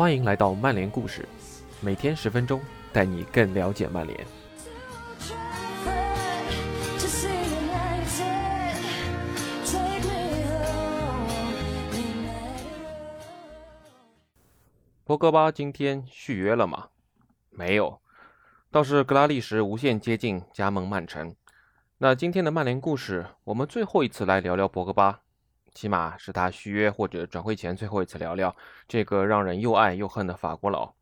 欢迎来到曼联故事，每天十分钟，带你更了解曼联。博格巴今天续约了吗？没有，倒是格拉利什无限接近加盟曼城。那今天的曼联故事，我们最后一次来聊聊博格巴。起码是他续约或者转会前最后一次聊聊这个让人又爱又恨的法国佬。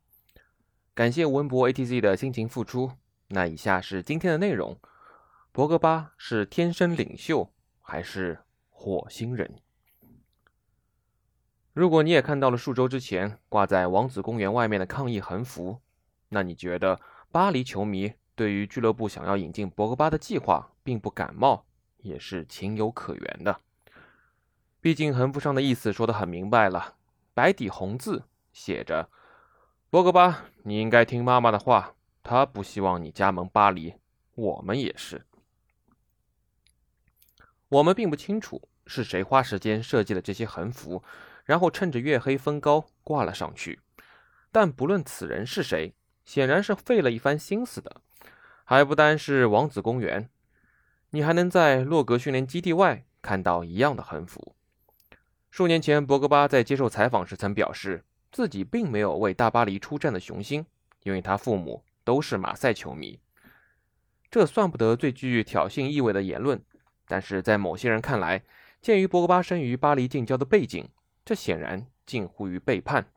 感谢文博 ATC 的辛勤付出。那以下是今天的内容：博格巴是天生领袖还是火星人？如果你也看到了数周之前挂在王子公园外面的抗议横幅，那你觉得巴黎球迷对于俱乐部想要引进博格巴的计划并不感冒，也是情有可原的。毕竟横幅上的意思说得很明白了，白底红字写着：“博格巴，你应该听妈妈的话，她不希望你加盟巴黎，我们也是。”我们并不清楚是谁花时间设计了这些横幅，然后趁着月黑风高挂了上去。但不论此人是谁，显然是费了一番心思的。还不单是王子公园，你还能在洛格训练基地外看到一样的横幅。数年前，博格巴在接受采访时曾表示，自己并没有为大巴黎出战的雄心，因为他父母都是马赛球迷。这算不得最具挑衅意味的言论，但是在某些人看来，鉴于博格巴生于巴黎近郊的背景，这显然近乎于背叛。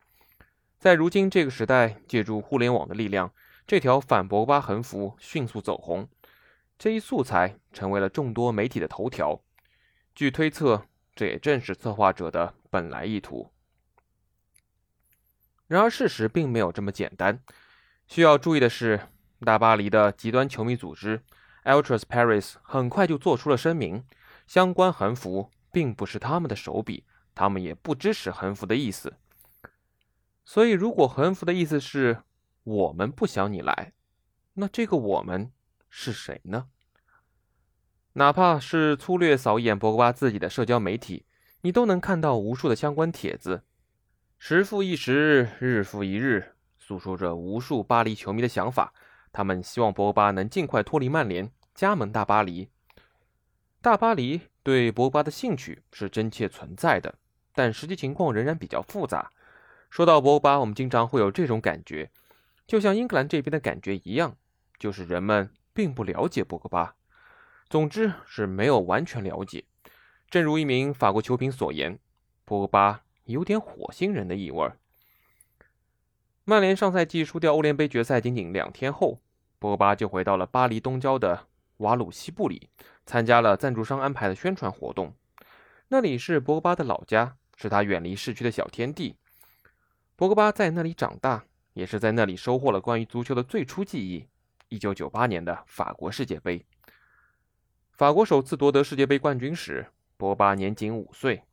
在如今这个时代，借助互联网的力量，这条反博格巴横幅迅速走红，这一素材成为了众多媒体的头条。据推测。这也正是策划者的本来意图。然而，事实并没有这么简单。需要注意的是，大巴黎的极端球迷组织 Ultras Paris 很快就做出了声明：相关横幅并不是他们的手笔，他们也不支持横幅的意思。所以，如果横幅的意思是“我们不想你来”，那这个“我们”是谁呢？哪怕是粗略扫一眼博格巴自己的社交媒体，你都能看到无数的相关帖子，时复一时，日复一日，诉说着无数巴黎球迷的想法。他们希望博格巴能尽快脱离曼联，加盟大巴黎。大巴黎对博格巴的兴趣是真切存在的，但实际情况仍然比较复杂。说到博格巴，我们经常会有这种感觉，就像英格兰这边的感觉一样，就是人们并不了解博格巴。总之是没有完全了解。正如一名法国球评所言，博格巴有点火星人的意味儿。曼联上赛季输掉欧联杯决赛仅仅两天后，博格巴就回到了巴黎东郊的瓦鲁西布里，参加了赞助商安排的宣传活动。那里是博格巴的老家，是他远离市区的小天地。博格巴在那里长大，也是在那里收获了关于足球的最初记忆——一九九八年的法国世界杯。法国首次夺得世界杯冠军时，博巴年仅五岁。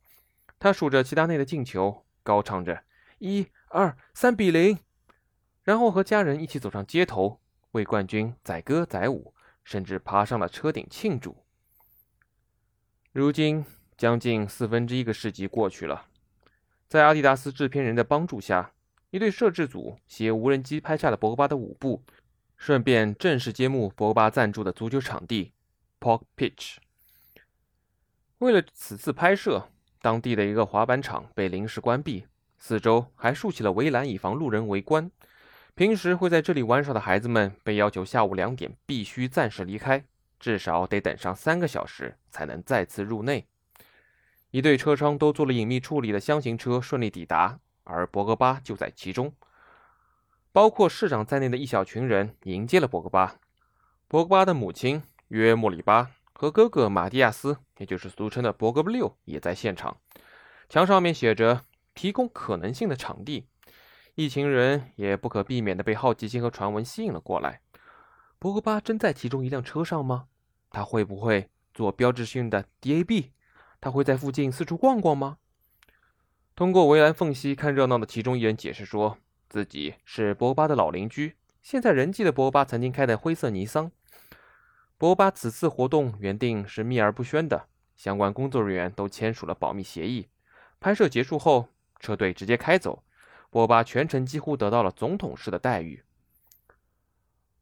他数着齐达内的进球，高唱着“一、二、三比零”，然后和家人一起走上街头，为冠军载歌载舞，甚至爬上了车顶庆祝。如今，将近四分之一个世纪过去了，在阿迪达斯制片人的帮助下，一队摄制组携无人机拍下了博格巴的舞步，顺便正式揭幕博格巴赞助的足球场地。Pork Pitch。为了此次拍摄，当地的一个滑板场被临时关闭，四周还竖起了围栏，以防路人围观。平时会在这里玩耍的孩子们被要求下午两点必须暂时离开，至少得等上三个小时才能再次入内。一对车窗都做了隐秘处理的箱型车顺利抵达，而博格巴就在其中。包括市长在内的一小群人迎接了博格巴。博格巴的母亲。约莫里巴和哥哥马蒂亚斯，也就是俗称的博格六，也在现场。墙上面写着“提供可能性的场地”。一群人也不可避免地被好奇心和传闻吸引了过来。博格巴真在其中一辆车上吗？他会不会做标志性的 DAB？他会在附近四处逛逛吗？通过围栏缝隙看热闹的其中一人解释说，自己是博格巴的老邻居，现在人记得博格巴曾经开的灰色尼桑。博巴此次活动原定是秘而不宣的，相关工作人员都签署了保密协议。拍摄结束后，车队直接开走，博巴全程几乎得到了总统式的待遇。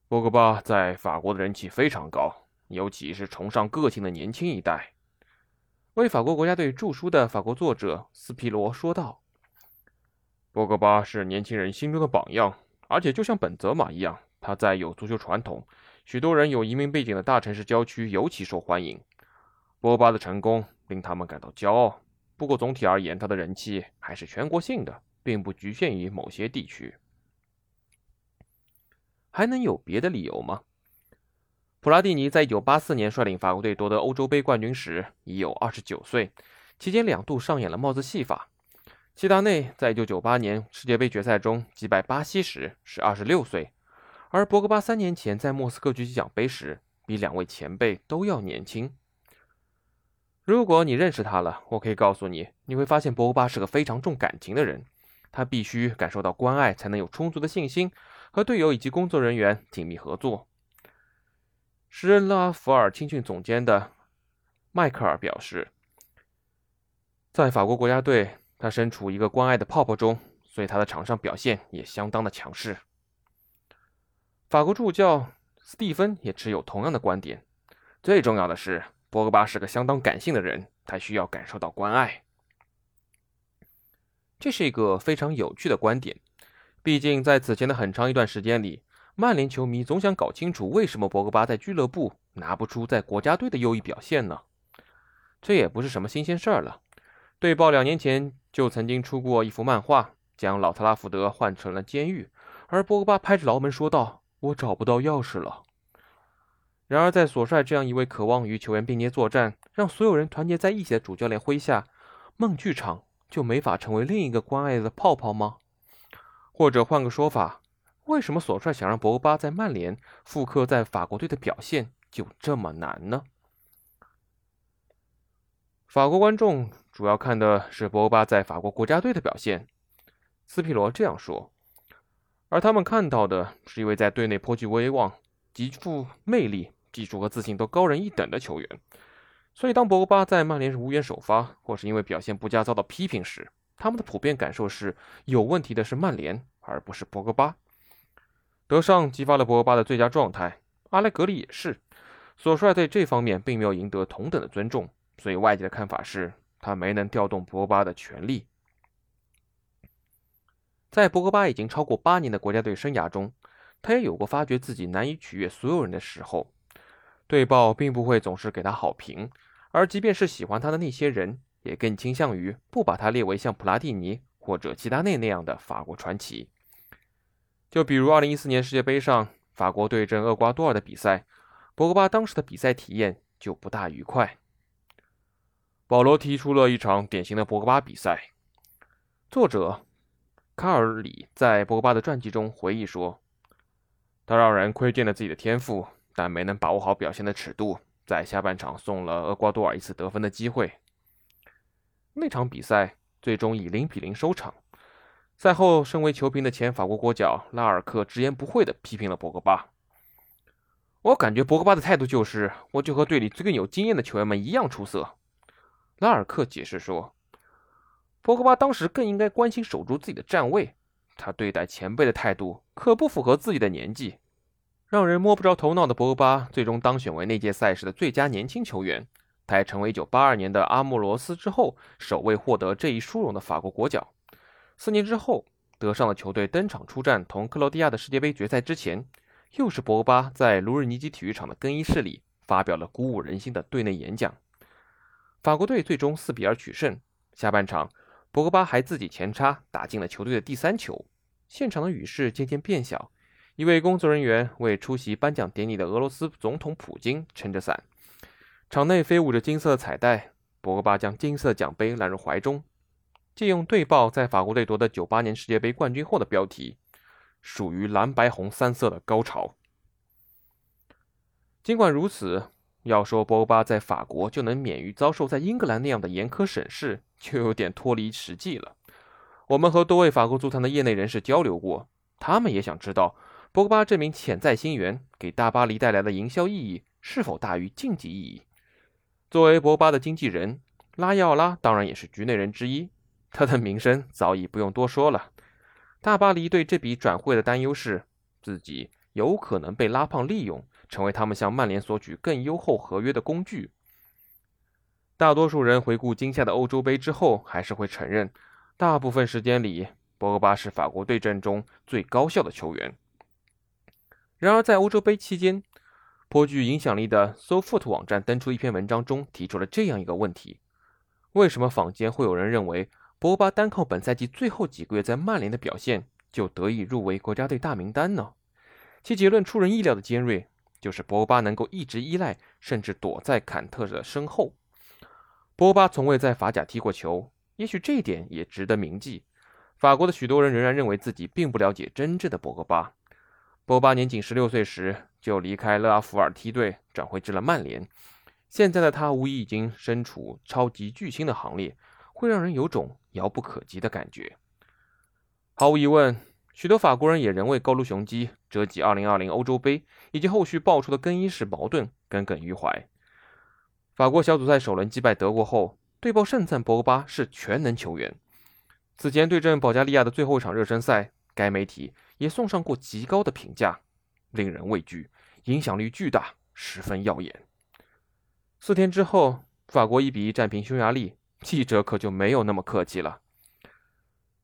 博格巴在法国的人气非常高，尤其是崇尚个性的年轻一代。为法国国家队著书的法国作者斯皮罗说道：“博格巴是年轻人心中的榜样，而且就像本泽马一样，他在有足球传统、许多人有移民背景的大城市郊区尤其受欢迎。波巴的成功令他们感到骄傲。不过总体而言，他的人气还是全国性的，并不局限于某些地区。还能有别的理由吗？”普拉蒂尼在1984年率领法国队夺得欧洲杯冠军时已有29岁，期间两度上演了帽子戏法。齐达内在1998年世界杯决赛中击败巴西时是26岁，而博格巴三年前在莫斯科举起奖杯时比两位前辈都要年轻。如果你认识他了，我可以告诉你，你会发现博格巴是个非常重感情的人，他必须感受到关爱才能有充足的信心和队友以及工作人员紧密合作。时任拉弗尔青训总监的迈克尔表示，在法国国家队，他身处一个关爱的泡泡中，所以他的场上表现也相当的强势。法国助教斯蒂芬也持有同样的观点。最重要的是，博格巴是个相当感性的人，他需要感受到关爱。这是一个非常有趣的观点，毕竟在此前的很长一段时间里。曼联球迷总想搞清楚，为什么博格巴在俱乐部拿不出在国家队的优异表现呢？这也不是什么新鲜事儿了。队报两年前就曾经出过一幅漫画，将老特拉福德换成了监狱，而博格巴拍着牢门说道：“我找不到钥匙了。”然而，在索帅这样一位渴望与球员并肩作战、让所有人团结在一起的主教练麾下，梦剧场就没法成为另一个关爱的泡泡吗？或者换个说法？为什么索帅想让博格巴在曼联复刻在法国队的表现就这么难呢？法国观众主要看的是博格巴在法国国家队的表现，斯皮罗这样说，而他们看到的是一位在队内颇具威望、极富魅力、技术和自信都高人一等的球员。所以，当博格巴在曼联无缘首发，或是因为表现不佳遭到批评时，他们的普遍感受是有问题的是曼联，而不是博格巴。德尚激发了博格巴的最佳状态，阿莱格里也是。索帅在这方面并没有赢得同等的尊重，所以外界的看法是他没能调动博格巴的全力。在博格巴已经超过八年的国家队生涯中，他也有过发觉自己难以取悦所有人的时候。队报并不会总是给他好评，而即便是喜欢他的那些人，也更倾向于不把他列为像普拉蒂尼或者齐达内那样的法国传奇。就比如2014年世界杯上法国对阵厄瓜多尔的比赛，博格巴当时的比赛体验就不大愉快。保罗提出了一场典型的博格巴比赛。作者卡尔里在博格巴的传记中回忆说：“他让人窥见了自己的天赋，但没能把握好表现的尺度，在下半场送了厄瓜多尔一次得分的机会。那场比赛最终以0比0收场。”赛后，身为球评的前法国国脚拉尔克直言不讳地批评了博格巴。我感觉博格巴的态度就是，我就和队里最更有经验的球员们一样出色。拉尔克解释说，博格巴当时更应该关心守住自己的站位，他对待前辈的态度可不符合自己的年纪。让人摸不着头脑的博格巴最终当选为那届赛事的最佳年轻球员，他还成为1982年的阿莫罗斯之后首位获得这一殊荣的法国国脚。四年之后，德尚的球队登场出战同克罗地亚的世界杯决赛之前，又是博格巴在卢日尼基体育场的更衣室里发表了鼓舞人心的队内演讲。法国队最终四比二取胜。下半场，博格巴还自己前插打进了球队的第三球。现场的雨势渐渐变小，一位工作人员为出席颁奖典礼的俄罗斯总统普京撑着伞。场内飞舞着金色的彩带，博格巴将金色奖杯揽入怀中。借用队报在法国队夺得九八年世界杯冠军后的标题，属于蓝白红三色的高潮。尽管如此，要说博格巴在法国就能免于遭受在英格兰那样的严苛审视，就有点脱离实际了。我们和多位法国足坛的业内人士交流过，他们也想知道博格巴这名潜在新援给大巴黎带来的营销意义是否大于竞技意义。作为博巴的经纪人，拉伊奥拉当然也是局内人之一。他的名声早已不用多说了。大巴黎对这笔转会的担忧是，自己有可能被拉胖利用，成为他们向曼联索取更优厚合约的工具。大多数人回顾今夏的欧洲杯之后，还是会承认，大部分时间里，博格巴是法国对阵中最高效的球员。然而，在欧洲杯期间，颇具影响力的 SoFoot 网站登出一篇文章中，提出了这样一个问题：为什么坊间会有人认为？博格巴单靠本赛季最后几个月在曼联的表现，就得以入围国家队大名单呢？其结论出人意料的尖锐，就是博巴能够一直依赖甚至躲在坎特的身后。博巴从未在法甲踢过球，也许这一点也值得铭记。法国的许多人仍然认为自己并不了解真正的博格巴。博巴年仅十六岁时就离开勒阿弗尔梯队，转会至了曼联。现在的他无疑已经身处超级巨星的行列。会让人有种遥不可及的感觉。毫无疑问，许多法国人也仍为高卢雄鸡折戟2020欧洲杯以及后续爆出的更衣室矛盾耿耿于怀。法国小组赛首轮击败德国后，队报盛赞博格巴是全能球员。此前对阵保加利亚的最后一场热身赛，该媒体也送上过极高的评价，令人畏惧，影响力巨大，十分耀眼。四天之后，法国一比一战平匈牙利。记者可就没有那么客气了。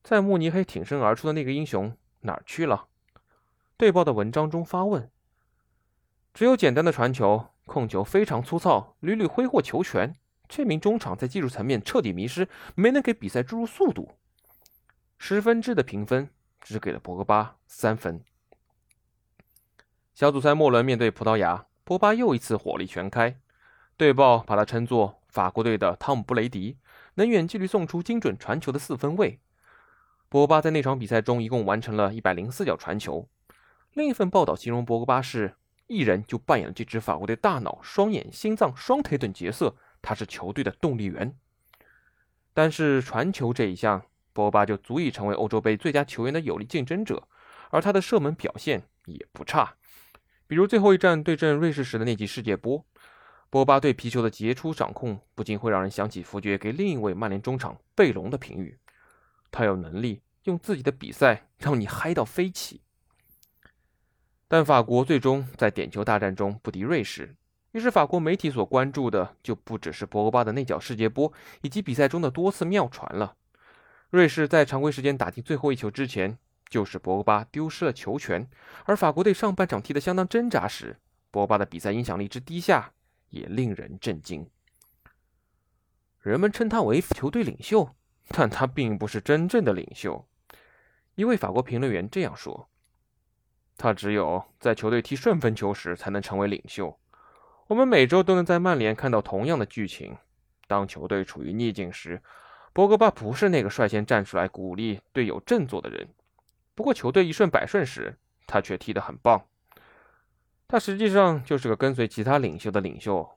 在慕尼黑挺身而出的那个英雄哪儿去了？队报的文章中发问。只有简单的传球，控球非常粗糙，屡屡挥霍球权。这名中场在技术层面彻底迷失，没能给比赛注入速度。十分制的评分只给了博格巴三分。小组赛末轮面对葡萄牙，博巴又一次火力全开。队报把他称作法国队的汤姆·布雷迪。能远距离送出精准传球的四分卫，博巴在那场比赛中一共完成了一百零四脚传球。另一份报道形容博格巴是一人就扮演了这支法国队大脑、双眼、心脏、双腿等角色，他是球队的动力源。但是传球这一项，博巴就足以成为欧洲杯最佳球员的有力竞争者，而他的射门表现也不差，比如最后一战对阵瑞士时的那记世界波。波巴对皮球的杰出掌控，不禁会让人想起福爵给另一位曼联中场贝隆的评语：他有能力用自己的比赛让你嗨到飞起。但法国最终在点球大战中不敌瑞士，于是法国媒体所关注的就不只是博格巴的那脚世界波，以及比赛中的多次妙传了。瑞士在常规时间打进最后一球之前，就是博格巴丢失了球权，而法国队上半场踢得相当挣扎时，博格巴的比赛影响力之低下。也令人震惊。人们称他为球队领袖，但他并不是真正的领袖。一位法国评论员这样说：“他只有在球队踢顺风球时才能成为领袖。我们每周都能在曼联看到同样的剧情。当球队处于逆境时，博格巴不是那个率先站出来鼓励队友振作的人。不过，球队一顺百顺时，他却踢得很棒。”他实际上就是个跟随其他领袖的领袖，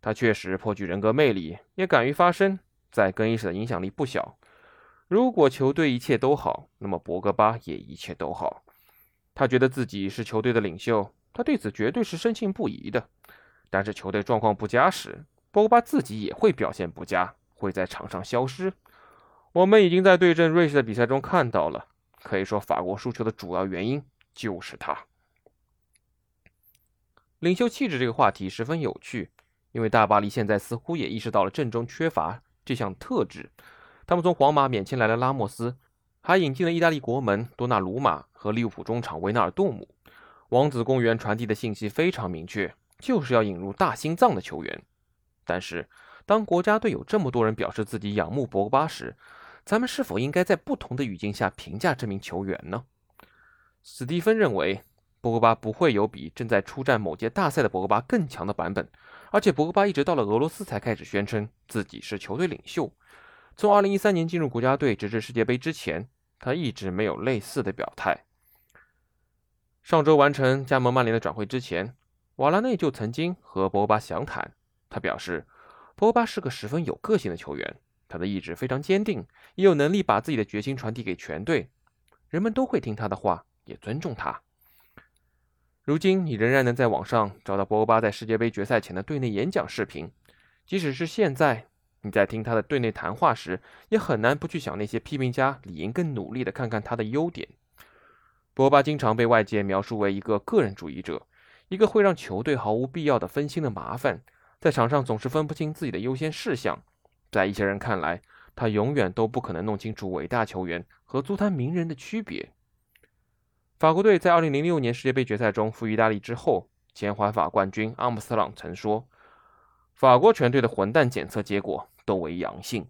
他确实颇具人格魅力，也敢于发声，在更衣室的影响力不小。如果球队一切都好，那么博格巴也一切都好。他觉得自己是球队的领袖，他对此绝对是深信不疑的。但是球队状况不佳时，博格巴自己也会表现不佳，会在场上消失。我们已经在对阵瑞士的比赛中看到了，可以说法国输球的主要原因就是他。领袖气质这个话题十分有趣，因为大巴黎现在似乎也意识到了阵中缺乏这项特质。他们从皇马免签来了拉莫斯，还引进了意大利国门多纳鲁马和利物浦中场维纳尔杜姆。王子公园传递的信息非常明确，就是要引入大心脏的球员。但是，当国家队有这么多人表示自己仰慕博格巴时，咱们是否应该在不同的语境下评价这名球员呢？史蒂芬认为。博格巴不会有比正在出战某届大赛的博格巴更强的版本，而且博格巴一直到了俄罗斯才开始宣称自己是球队领袖。从2013年进入国家队直至世界杯之前，他一直没有类似的表态。上周完成加盟曼联的转会之前，瓦拉内就曾经和博格巴详谈。他表示，博格巴是个十分有个性的球员，他的意志非常坚定，也有能力把自己的决心传递给全队。人们都会听他的话，也尊重他。如今，你仍然能在网上找到博格巴在世界杯决赛前的队内演讲视频。即使是现在，你在听他的队内谈话时，也很难不去想那些批评家理应更努力地看看他的优点。博巴经常被外界描述为一个个人主义者，一个会让球队毫无必要的分心的麻烦，在场上总是分不清自己的优先事项。在一些人看来，他永远都不可能弄清楚伟大球员和足坛名人的区别。法国队在2006年世界杯决赛中负意大利之后，前环法冠军阿姆斯特朗曾说：“法国全队的混蛋检测结果。”都为阳性。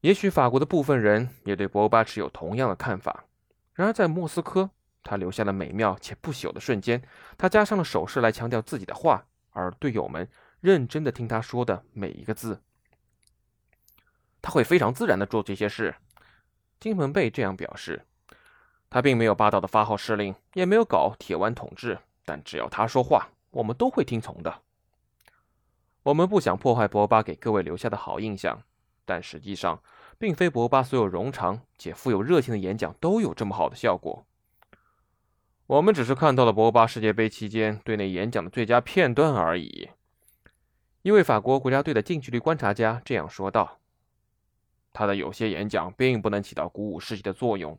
也许法国的部分人也对博巴持有同样的看法。然而，在莫斯科，他留下了美妙且不朽的瞬间。他加上了手势来强调自己的话，而队友们认真的听他说的每一个字。他会非常自然的做这些事。金门贝这样表示。他并没有霸道的发号施令，也没有搞铁腕统治。但只要他说话，我们都会听从的。我们不想破坏博巴给各位留下的好印象，但实际上，并非博巴所有冗长且富有热情的演讲都有这么好的效果。我们只是看到了博巴世界杯期间队内演讲的最佳片段而已。一位法国国家队的近距离观察家这样说道：“他的有些演讲并不能起到鼓舞士气的作用，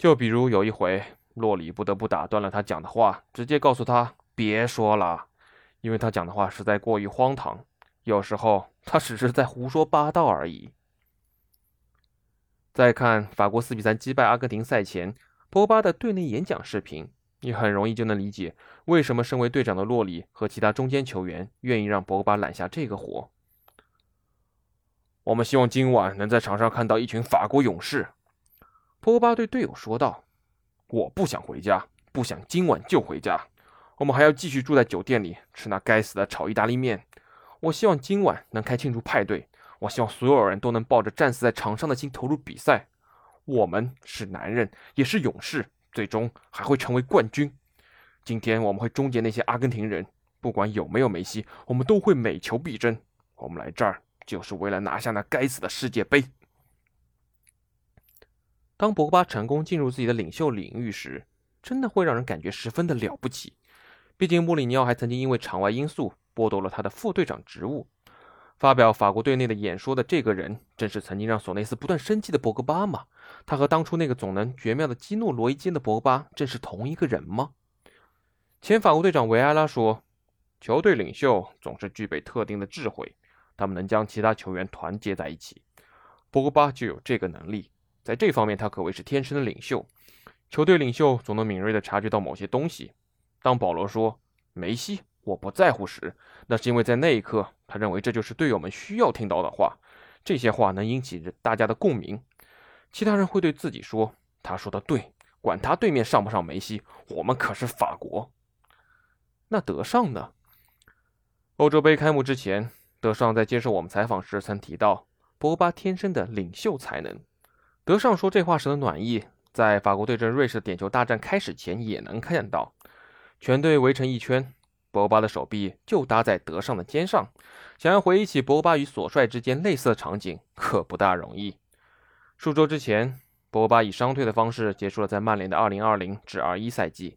就比如有一回，洛里不得不打断了他讲的话，直接告诉他别说了。”因为他讲的话实在过于荒唐，有时候他只是在胡说八道而已。再看法国四比三击败阿根廷赛前，博巴的队内演讲视频，你很容易就能理解为什么身为队长的洛里和其他中间球员愿意让博巴揽下这个活。我们希望今晚能在场上看到一群法国勇士，波巴对队友说道：“我不想回家，不想今晚就回家。”我们还要继续住在酒店里吃那该死的炒意大利面。我希望今晚能开庆祝派对。我希望所有人都能抱着战死在场上的心投入比赛。我们是男人，也是勇士，最终还会成为冠军。今天我们会终结那些阿根廷人。不管有没有梅西，我们都会每球必争。我们来这儿就是为了拿下那该死的世界杯。当博格巴成功进入自己的领袖领域时，真的会让人感觉十分的了不起。毕竟，穆里尼奥还曾经因为场外因素剥夺了他的副队长职务。发表法国队内的演说的这个人，正是曾经让索内斯不断生气的博格巴吗？他和当初那个总能绝妙的激怒罗伊金的博格巴，正是同一个人吗？前法国队长维埃拉说：“球队领袖总是具备特定的智慧，他们能将其他球员团结在一起。博格巴就有这个能力，在这方面他可谓是天生的领袖。球队领袖总能敏锐地察觉到某些东西。”当保罗说“梅西，我不在乎”时，那是因为在那一刻，他认为这就是队友们需要听到的话。这些话能引起大家的共鸣。其他人会对自己说：“他说的对，管他对面上不上梅西，我们可是法国。”那德尚呢？欧洲杯开幕之前，德尚在接受我们采访时曾提到博巴天生的领袖才能。德尚说这话时的暖意，在法国对阵瑞士的点球大战开始前也能看到。全队围成一圈，博巴的手臂就搭在德尚的肩上。想要回忆起博巴与索帅之间类似的场景，可不大容易。数周之前，博巴以伤退的方式结束了在曼联的2020至21赛季。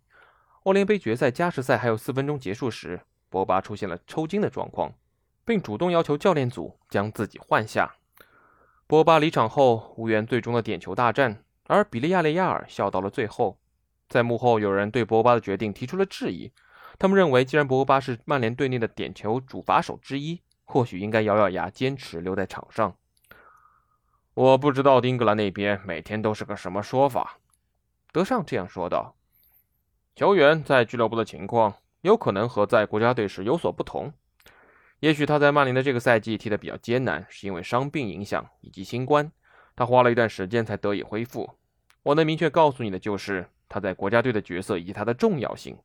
欧联杯决赛加时赛还有四分钟结束时，博巴出现了抽筋的状况，并主动要求教练组将自己换下。博巴离场后无缘最终的点球大战，而比利亚雷亚尔笑到了最后。在幕后，有人对博巴的决定提出了质疑。他们认为，既然博巴是曼联队内的点球主罚手之一，或许应该咬咬牙坚持留在场上。我不知道英格兰那边每天都是个什么说法。德尚这样说道：“球员在俱乐部的情况有可能和在国家队时有所不同。也许他在曼联的这个赛季踢得比较艰难，是因为伤病影响以及新冠，他花了一段时间才得以恢复。我能明确告诉你的就是。”他在国家队的角色以及他的重要性，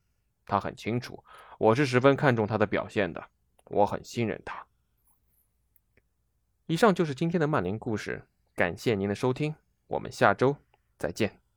他很清楚。我是十分看重他的表现的，我很信任他。以上就是今天的曼联故事，感谢您的收听，我们下周再见。